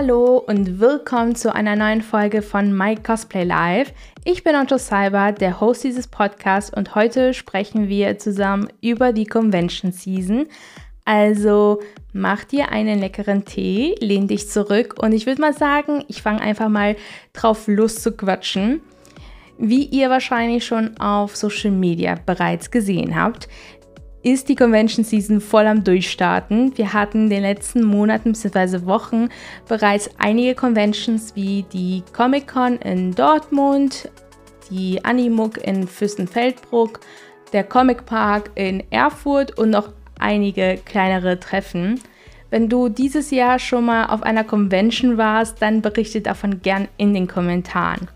Hallo und willkommen zu einer neuen Folge von My Cosplay Live. Ich bin Otto Cyber, der Host dieses Podcasts und heute sprechen wir zusammen über die Convention Season. Also mach dir einen leckeren Tee, lehn dich zurück und ich würde mal sagen, ich fange einfach mal drauf los zu quatschen. Wie ihr wahrscheinlich schon auf Social Media bereits gesehen habt, ist die Convention Season voll am Durchstarten. Wir hatten in den letzten Monaten bzw. Wochen bereits einige Conventions wie die Comic Con in Dortmund, die Animuk in Fürstenfeldbruck, der Comic Park in Erfurt und noch einige kleinere Treffen. Wenn du dieses Jahr schon mal auf einer Convention warst, dann berichte davon gern in den Kommentaren.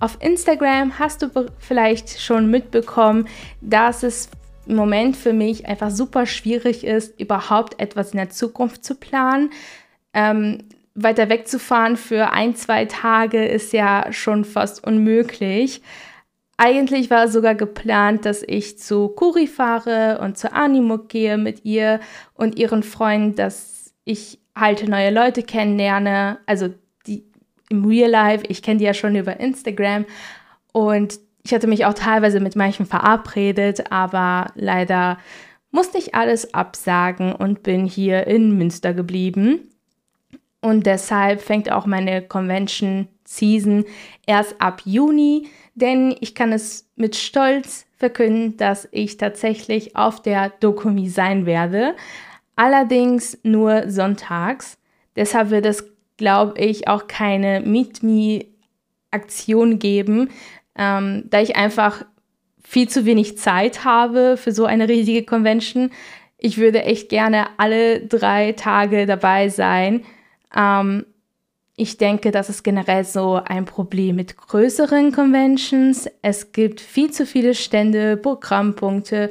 Auf Instagram hast du vielleicht schon mitbekommen, dass es im Moment für mich einfach super schwierig ist, überhaupt etwas in der Zukunft zu planen. Ähm, weiter wegzufahren für ein, zwei Tage ist ja schon fast unmöglich. Eigentlich war sogar geplant, dass ich zu Kuri fahre und zu Animuk gehe mit ihr und ihren Freunden, dass ich halt neue Leute kennenlerne. Also die im Real Life, ich kenne die ja schon über Instagram. Und ich hatte mich auch teilweise mit manchen verabredet, aber leider musste ich alles absagen und bin hier in Münster geblieben. Und deshalb fängt auch meine Convention Season erst ab Juni, denn ich kann es mit Stolz verkünden, dass ich tatsächlich auf der Dokumi sein werde. Allerdings nur sonntags. Deshalb wird es, glaube ich, auch keine Meet Me Aktion geben, ähm, da ich einfach viel zu wenig Zeit habe für so eine riesige Convention. Ich würde echt gerne alle drei Tage dabei sein. Ähm, ich denke, das ist generell so ein Problem mit größeren Conventions. Es gibt viel zu viele Stände, Programmpunkte,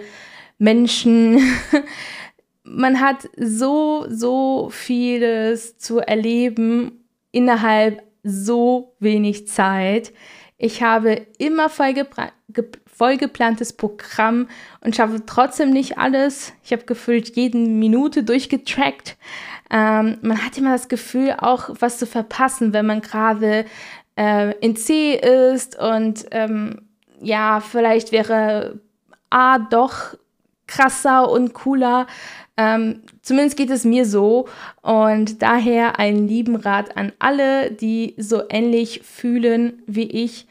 Menschen. Man hat so, so vieles zu erleben innerhalb so wenig Zeit. Ich habe immer vollgeplantes Programm und schaffe trotzdem nicht alles. Ich habe gefühlt jede Minute durchgetrackt. Ähm, man hat immer das Gefühl, auch was zu verpassen, wenn man gerade äh, in C ist und ähm, ja, vielleicht wäre A doch krasser und cooler. Ähm, zumindest geht es mir so. Und daher einen lieben Rat an alle, die so ähnlich fühlen wie ich.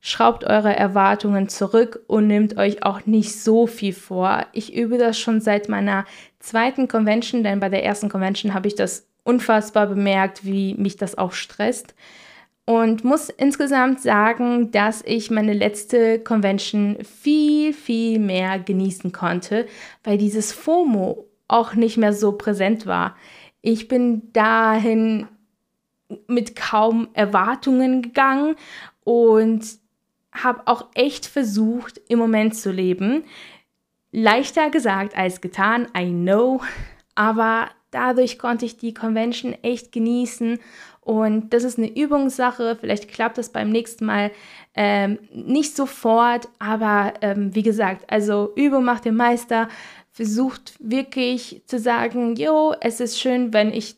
Schraubt eure Erwartungen zurück und nehmt euch auch nicht so viel vor. Ich übe das schon seit meiner zweiten Convention, denn bei der ersten Convention habe ich das unfassbar bemerkt, wie mich das auch stresst. Und muss insgesamt sagen, dass ich meine letzte Convention viel, viel mehr genießen konnte, weil dieses FOMO auch nicht mehr so präsent war. Ich bin dahin mit kaum Erwartungen gegangen und habe auch echt versucht, im Moment zu leben. Leichter gesagt als getan, I know, aber dadurch konnte ich die Convention echt genießen und das ist eine Übungssache. Vielleicht klappt das beim nächsten Mal ähm, nicht sofort, aber ähm, wie gesagt, also Übung macht den Meister versucht wirklich zu sagen, jo, es ist schön, wenn ich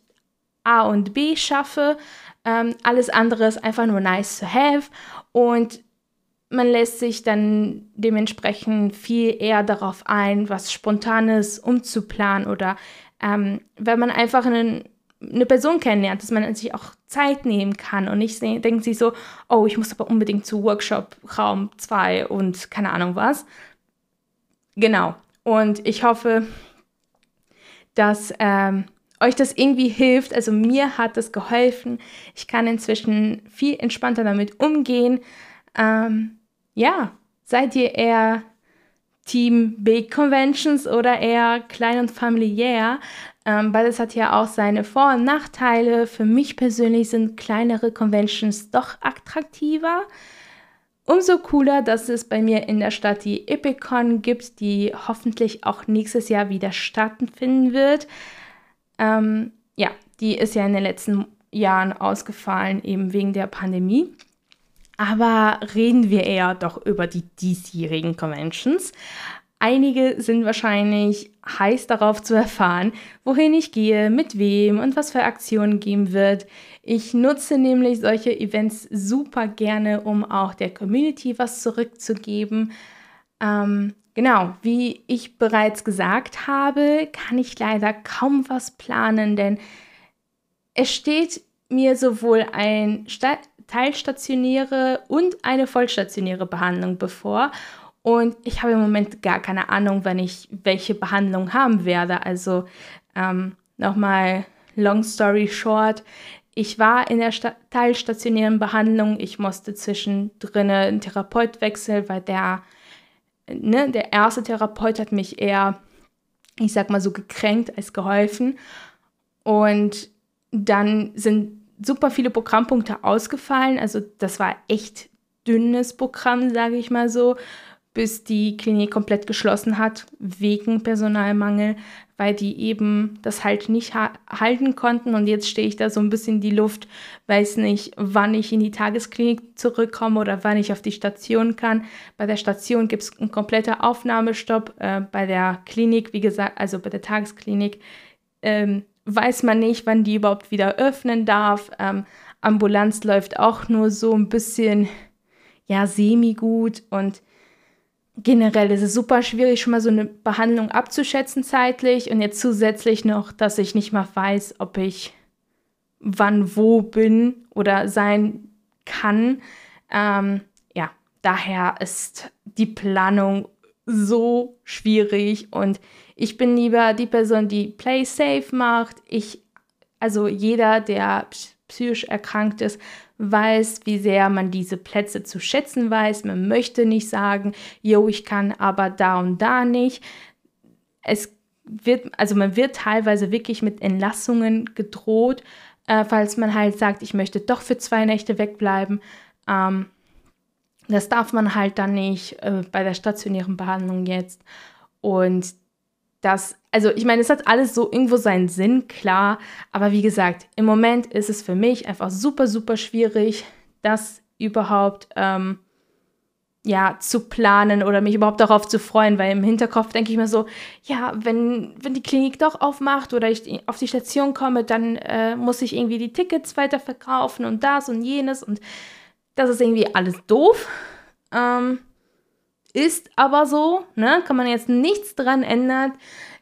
A und B schaffe. Ähm, alles andere ist einfach nur nice to have. Und man lässt sich dann dementsprechend viel eher darauf ein, was Spontanes umzuplanen oder ähm, wenn man einfach einen, eine Person kennenlernt, dass man sich auch Zeit nehmen kann und nicht denkt sich so, oh, ich muss aber unbedingt zu Workshop Raum 2 und keine Ahnung was. Genau. Und ich hoffe, dass ähm, euch das irgendwie hilft. Also mir hat das geholfen. Ich kann inzwischen viel entspannter damit umgehen. Ähm, ja, seid ihr eher Team Big Conventions oder eher klein und familiär? Ähm, beides hat ja auch seine Vor- und Nachteile. Für mich persönlich sind kleinere Conventions doch attraktiver. Umso cooler, dass es bei mir in der Stadt die Epicon gibt, die hoffentlich auch nächstes Jahr wieder stattfinden wird. Ähm, ja, die ist ja in den letzten Jahren ausgefallen, eben wegen der Pandemie. Aber reden wir eher doch über die diesjährigen Conventions. Einige sind wahrscheinlich heiß darauf zu erfahren, wohin ich gehe, mit wem und was für Aktionen geben wird. Ich nutze nämlich solche Events super gerne, um auch der Community was zurückzugeben. Ähm, genau, wie ich bereits gesagt habe, kann ich leider kaum was planen, denn es steht mir sowohl ein teilstationäre und eine vollstationäre Behandlung bevor. Und ich habe im Moment gar keine Ahnung, wann ich welche Behandlung haben werde. Also ähm, nochmal long story short. Ich war in der Sta teilstationären Behandlung. Ich musste zwischendrin einen Therapeut wechseln, weil der, ne, der erste Therapeut hat mich eher, ich sag mal so, gekränkt als geholfen. Und dann sind super viele Programmpunkte ausgefallen. Also das war echt dünnes Programm, sage ich mal so bis die Klinik komplett geschlossen hat, wegen Personalmangel, weil die eben das halt nicht ha halten konnten. Und jetzt stehe ich da so ein bisschen in die Luft, weiß nicht, wann ich in die Tagesklinik zurückkomme oder wann ich auf die Station kann. Bei der Station gibt es einen kompletten Aufnahmestopp. Äh, bei der Klinik, wie gesagt, also bei der Tagesklinik, ähm, weiß man nicht, wann die überhaupt wieder öffnen darf. Ähm, Ambulanz läuft auch nur so ein bisschen, ja, semi-gut und generell ist es super schwierig, schon mal so eine Behandlung abzuschätzen zeitlich und jetzt zusätzlich noch, dass ich nicht mal weiß, ob ich wann wo bin oder sein kann. Ähm, ja, daher ist die Planung so schwierig und ich bin lieber die Person, die Play Safe macht. Ich, also jeder, der psychisch erkrankt ist, weiß, wie sehr man diese Plätze zu schätzen weiß. Man möchte nicht sagen, yo, ich kann aber da und da nicht. Es wird, also man wird teilweise wirklich mit Entlassungen gedroht, äh, falls man halt sagt, ich möchte doch für zwei Nächte wegbleiben. Ähm, das darf man halt dann nicht äh, bei der stationären Behandlung jetzt. Und das, also ich meine, es hat alles so irgendwo seinen Sinn, klar, aber wie gesagt, im Moment ist es für mich einfach super, super schwierig, das überhaupt ähm, ja, zu planen oder mich überhaupt darauf zu freuen, weil im Hinterkopf denke ich mir so, ja, wenn, wenn die Klinik doch aufmacht oder ich auf die Station komme, dann äh, muss ich irgendwie die Tickets weiterverkaufen und das und jenes. Und das ist irgendwie alles doof. Ähm, ist aber so, ne? kann man jetzt nichts dran ändern.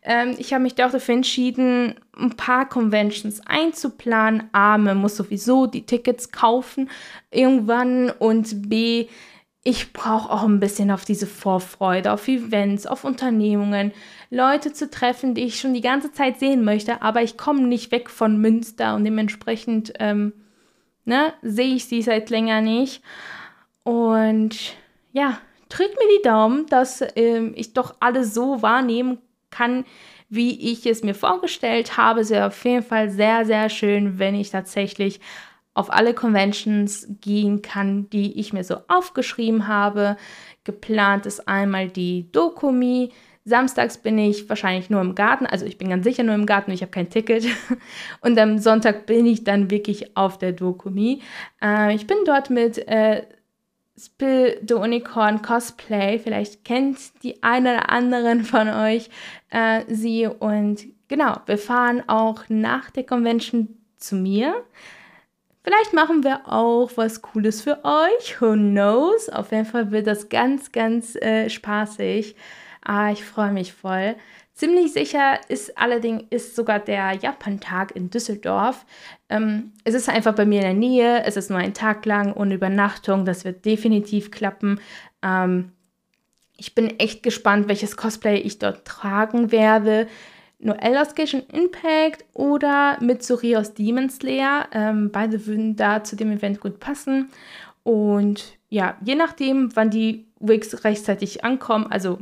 Ähm, ich habe mich da auch dafür entschieden, ein paar Conventions einzuplanen. A, man muss sowieso die Tickets kaufen irgendwann und B, ich brauche auch ein bisschen auf diese Vorfreude, auf Events, auf Unternehmungen, Leute zu treffen, die ich schon die ganze Zeit sehen möchte, aber ich komme nicht weg von Münster und dementsprechend ähm, ne, sehe ich sie seit länger nicht. Und ja, drückt mir die Daumen, dass ähm, ich doch alles so wahrnehmen kann, wie ich es mir vorgestellt habe. Es wäre auf jeden Fall sehr, sehr schön, wenn ich tatsächlich auf alle Conventions gehen kann, die ich mir so aufgeschrieben habe. Geplant ist einmal die Dokumi. Samstags bin ich wahrscheinlich nur im Garten, also ich bin ganz sicher nur im Garten, ich habe kein Ticket. Und am Sonntag bin ich dann wirklich auf der Dokumi. Äh, ich bin dort mit äh, Spill the Unicorn Cosplay. Vielleicht kennt die eine oder anderen von euch äh, sie. Und genau, wir fahren auch nach der Convention zu mir. Vielleicht machen wir auch was Cooles für euch. Who knows? Auf jeden Fall wird das ganz, ganz äh, spaßig. Ah, ich freue mich voll. Ziemlich sicher ist allerdings ist sogar der Japan-Tag in Düsseldorf. Ähm, es ist einfach bei mir in der Nähe. Es ist nur ein Tag lang ohne Übernachtung. Das wird definitiv klappen. Ähm, ich bin echt gespannt, welches Cosplay ich dort tragen werde. Nur Elder's Gation Impact oder Mitsuri aus Demon Slayer. Ähm, beide würden da zu dem Event gut passen. Und ja, je nachdem, wann die Wigs rechtzeitig ankommen, also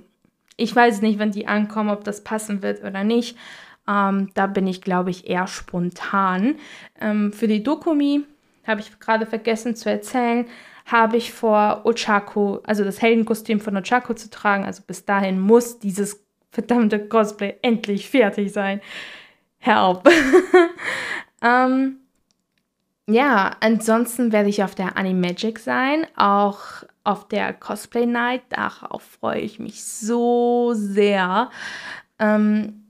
ich weiß nicht, wann die ankommen, ob das passen wird oder nicht. Ähm, da bin ich, glaube ich, eher spontan. Ähm, für die Dokumi, habe ich gerade vergessen zu erzählen, habe ich vor, Ochako, also das Heldenkostüm von Ochako zu tragen. Also bis dahin muss dieses verdammte Cosplay endlich fertig sein. Help. ähm, ja, ansonsten werde ich auf der Animagic sein, auch auf der Cosplay Night. Darauf freue ich mich so sehr. Ähm,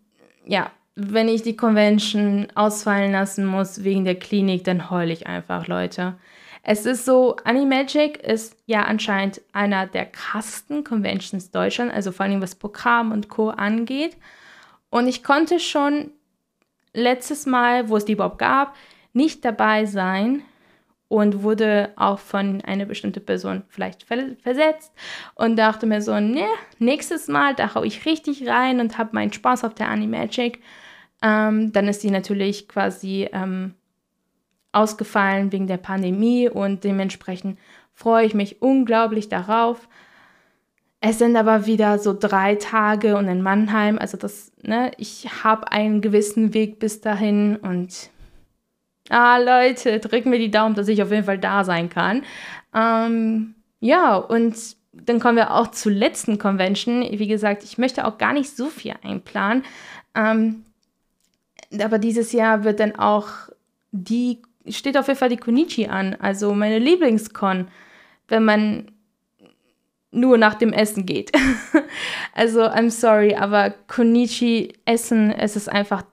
ja, wenn ich die Convention ausfallen lassen muss wegen der Klinik, dann heule ich einfach, Leute. Es ist so, Animagic ist ja anscheinend einer der krassesten Conventions Deutschland, also vor allem was Programm und Co. angeht. Und ich konnte schon letztes Mal, wo es die überhaupt gab, nicht dabei sein und wurde auch von einer bestimmten Person vielleicht versetzt und dachte mir so, ne, nächstes Mal, da hau ich richtig rein und habe meinen Spaß auf der Animagic. Ähm, dann ist die natürlich quasi ähm, ausgefallen wegen der Pandemie und dementsprechend freue ich mich unglaublich darauf. Es sind aber wieder so drei Tage und in Mannheim, also das, ne, ich habe einen gewissen Weg bis dahin und ah, Leute, drücken mir die Daumen, dass ich auf jeden Fall da sein kann. Ähm, ja, und dann kommen wir auch zur letzten Convention. Wie gesagt, ich möchte auch gar nicht so viel einplanen. Ähm, aber dieses Jahr wird dann auch die steht auf jeden Fall die Konichi an, also meine Lieblingskon, wenn man nur nach dem Essen geht. also, I'm sorry, aber Konichi Essen, es ist einfach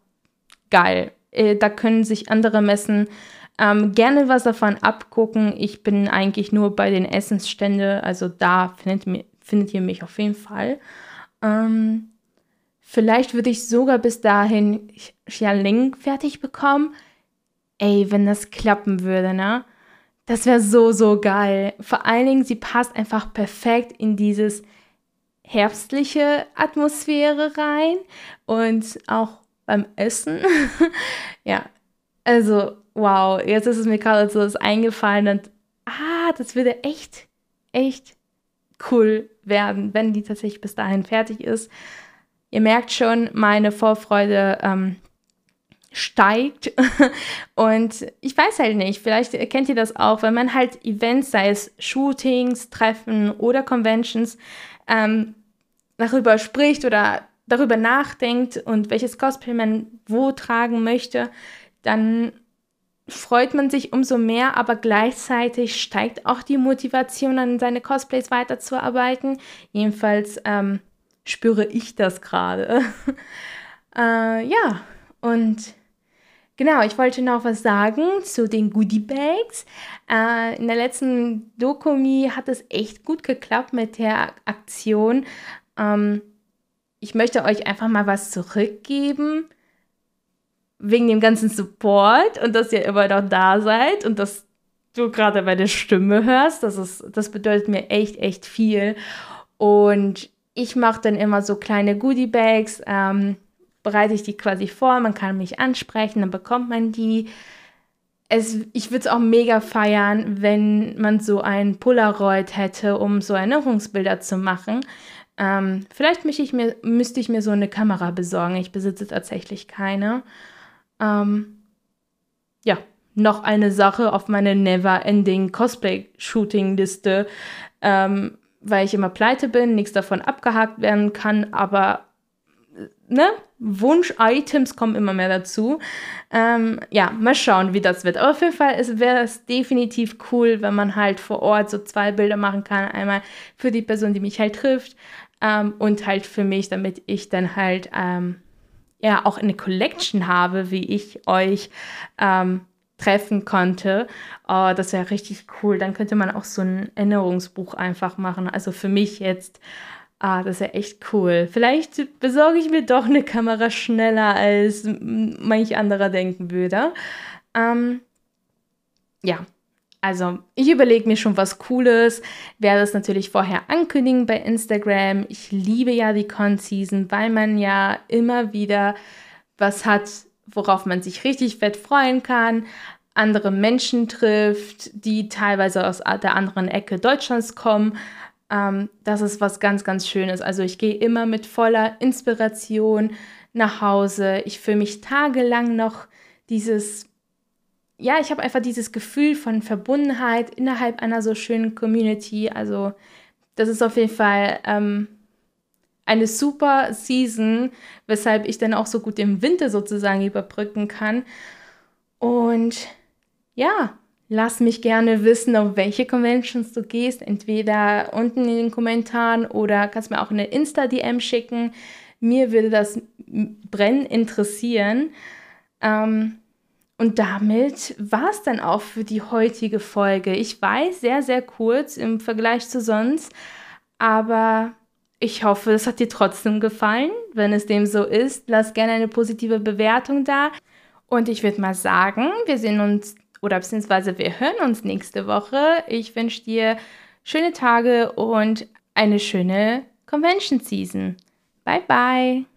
geil. Äh, da können sich andere Messen ähm, gerne was davon abgucken. Ich bin eigentlich nur bei den Essensständen, also da findet, findet ihr mich auf jeden Fall. Ähm, vielleicht würde ich sogar bis dahin Xialing fertig bekommen ey, wenn das klappen würde, ne? Das wäre so, so geil. Vor allen Dingen, sie passt einfach perfekt in dieses herbstliche Atmosphäre rein und auch beim Essen. ja, also wow, jetzt ist es mir gerade so eingefallen und ah, das würde echt, echt cool werden, wenn die tatsächlich bis dahin fertig ist. Ihr merkt schon, meine Vorfreude ähm, steigt. Und ich weiß halt nicht, vielleicht kennt ihr das auch, wenn man halt Events, sei es Shootings, Treffen oder Conventions, ähm, darüber spricht oder darüber nachdenkt und welches Cosplay man wo tragen möchte, dann freut man sich umso mehr, aber gleichzeitig steigt auch die Motivation, an seine Cosplays weiterzuarbeiten. Jedenfalls ähm, spüre ich das gerade. äh, ja, und Genau, ich wollte noch was sagen zu den Goodie Bags. Äh, in der letzten Dokumi hat es echt gut geklappt mit der Aktion. Ähm, ich möchte euch einfach mal was zurückgeben. Wegen dem ganzen Support und dass ihr immer noch da seid und dass du gerade meine Stimme hörst. Das, ist, das bedeutet mir echt, echt viel. Und ich mache dann immer so kleine Goodie Bags. Ähm, bereite ich die quasi vor, man kann mich ansprechen, dann bekommt man die. Es, ich würde es auch mega feiern, wenn man so ein Polaroid hätte, um so Erinnerungsbilder zu machen. Ähm, vielleicht ich mir, müsste ich mir so eine Kamera besorgen. Ich besitze tatsächlich keine. Ähm, ja, noch eine Sache auf meiner Never-Ending Cosplay-Shooting-Liste, ähm, weil ich immer pleite bin, nichts davon abgehakt werden kann, aber ne, Wunsch-Items kommen immer mehr dazu. Ähm, ja, mal schauen, wie das wird. Aber auf jeden Fall wäre es definitiv cool, wenn man halt vor Ort so zwei Bilder machen kann. Einmal für die Person, die mich halt trifft ähm, und halt für mich, damit ich dann halt ähm, ja auch eine Collection habe, wie ich euch ähm, treffen konnte. Oh, das wäre richtig cool. Dann könnte man auch so ein Erinnerungsbuch einfach machen. Also für mich jetzt Ah, das ja echt cool. Vielleicht besorge ich mir doch eine Kamera schneller, als manch anderer denken würde. Ähm, ja, also ich überlege mir schon was Cooles, werde es natürlich vorher ankündigen bei Instagram. Ich liebe ja die Con-Season, weil man ja immer wieder was hat, worauf man sich richtig fett freuen kann, andere Menschen trifft, die teilweise aus der anderen Ecke Deutschlands kommen ähm, das ist was ganz, ganz Schönes. Also ich gehe immer mit voller Inspiration nach Hause. Ich fühle mich tagelang noch dieses, ja, ich habe einfach dieses Gefühl von Verbundenheit innerhalb einer so schönen Community. Also das ist auf jeden Fall ähm, eine super Season, weshalb ich dann auch so gut den Winter sozusagen überbrücken kann. Und ja, lass mich gerne wissen, auf welche Conventions du gehst. Entweder unten in den Kommentaren oder kannst mir auch eine Insta-DM schicken. Mir würde das brennend interessieren. Ähm, und damit war es dann auch für die heutige Folge. Ich weiß, sehr, sehr kurz im Vergleich zu sonst, aber ich hoffe, es hat dir trotzdem gefallen. Wenn es dem so ist, lass gerne eine positive Bewertung da. Und ich würde mal sagen, wir sehen uns oder beziehungsweise wir hören uns nächste Woche. Ich wünsche dir schöne Tage und eine schöne Convention Season. Bye bye.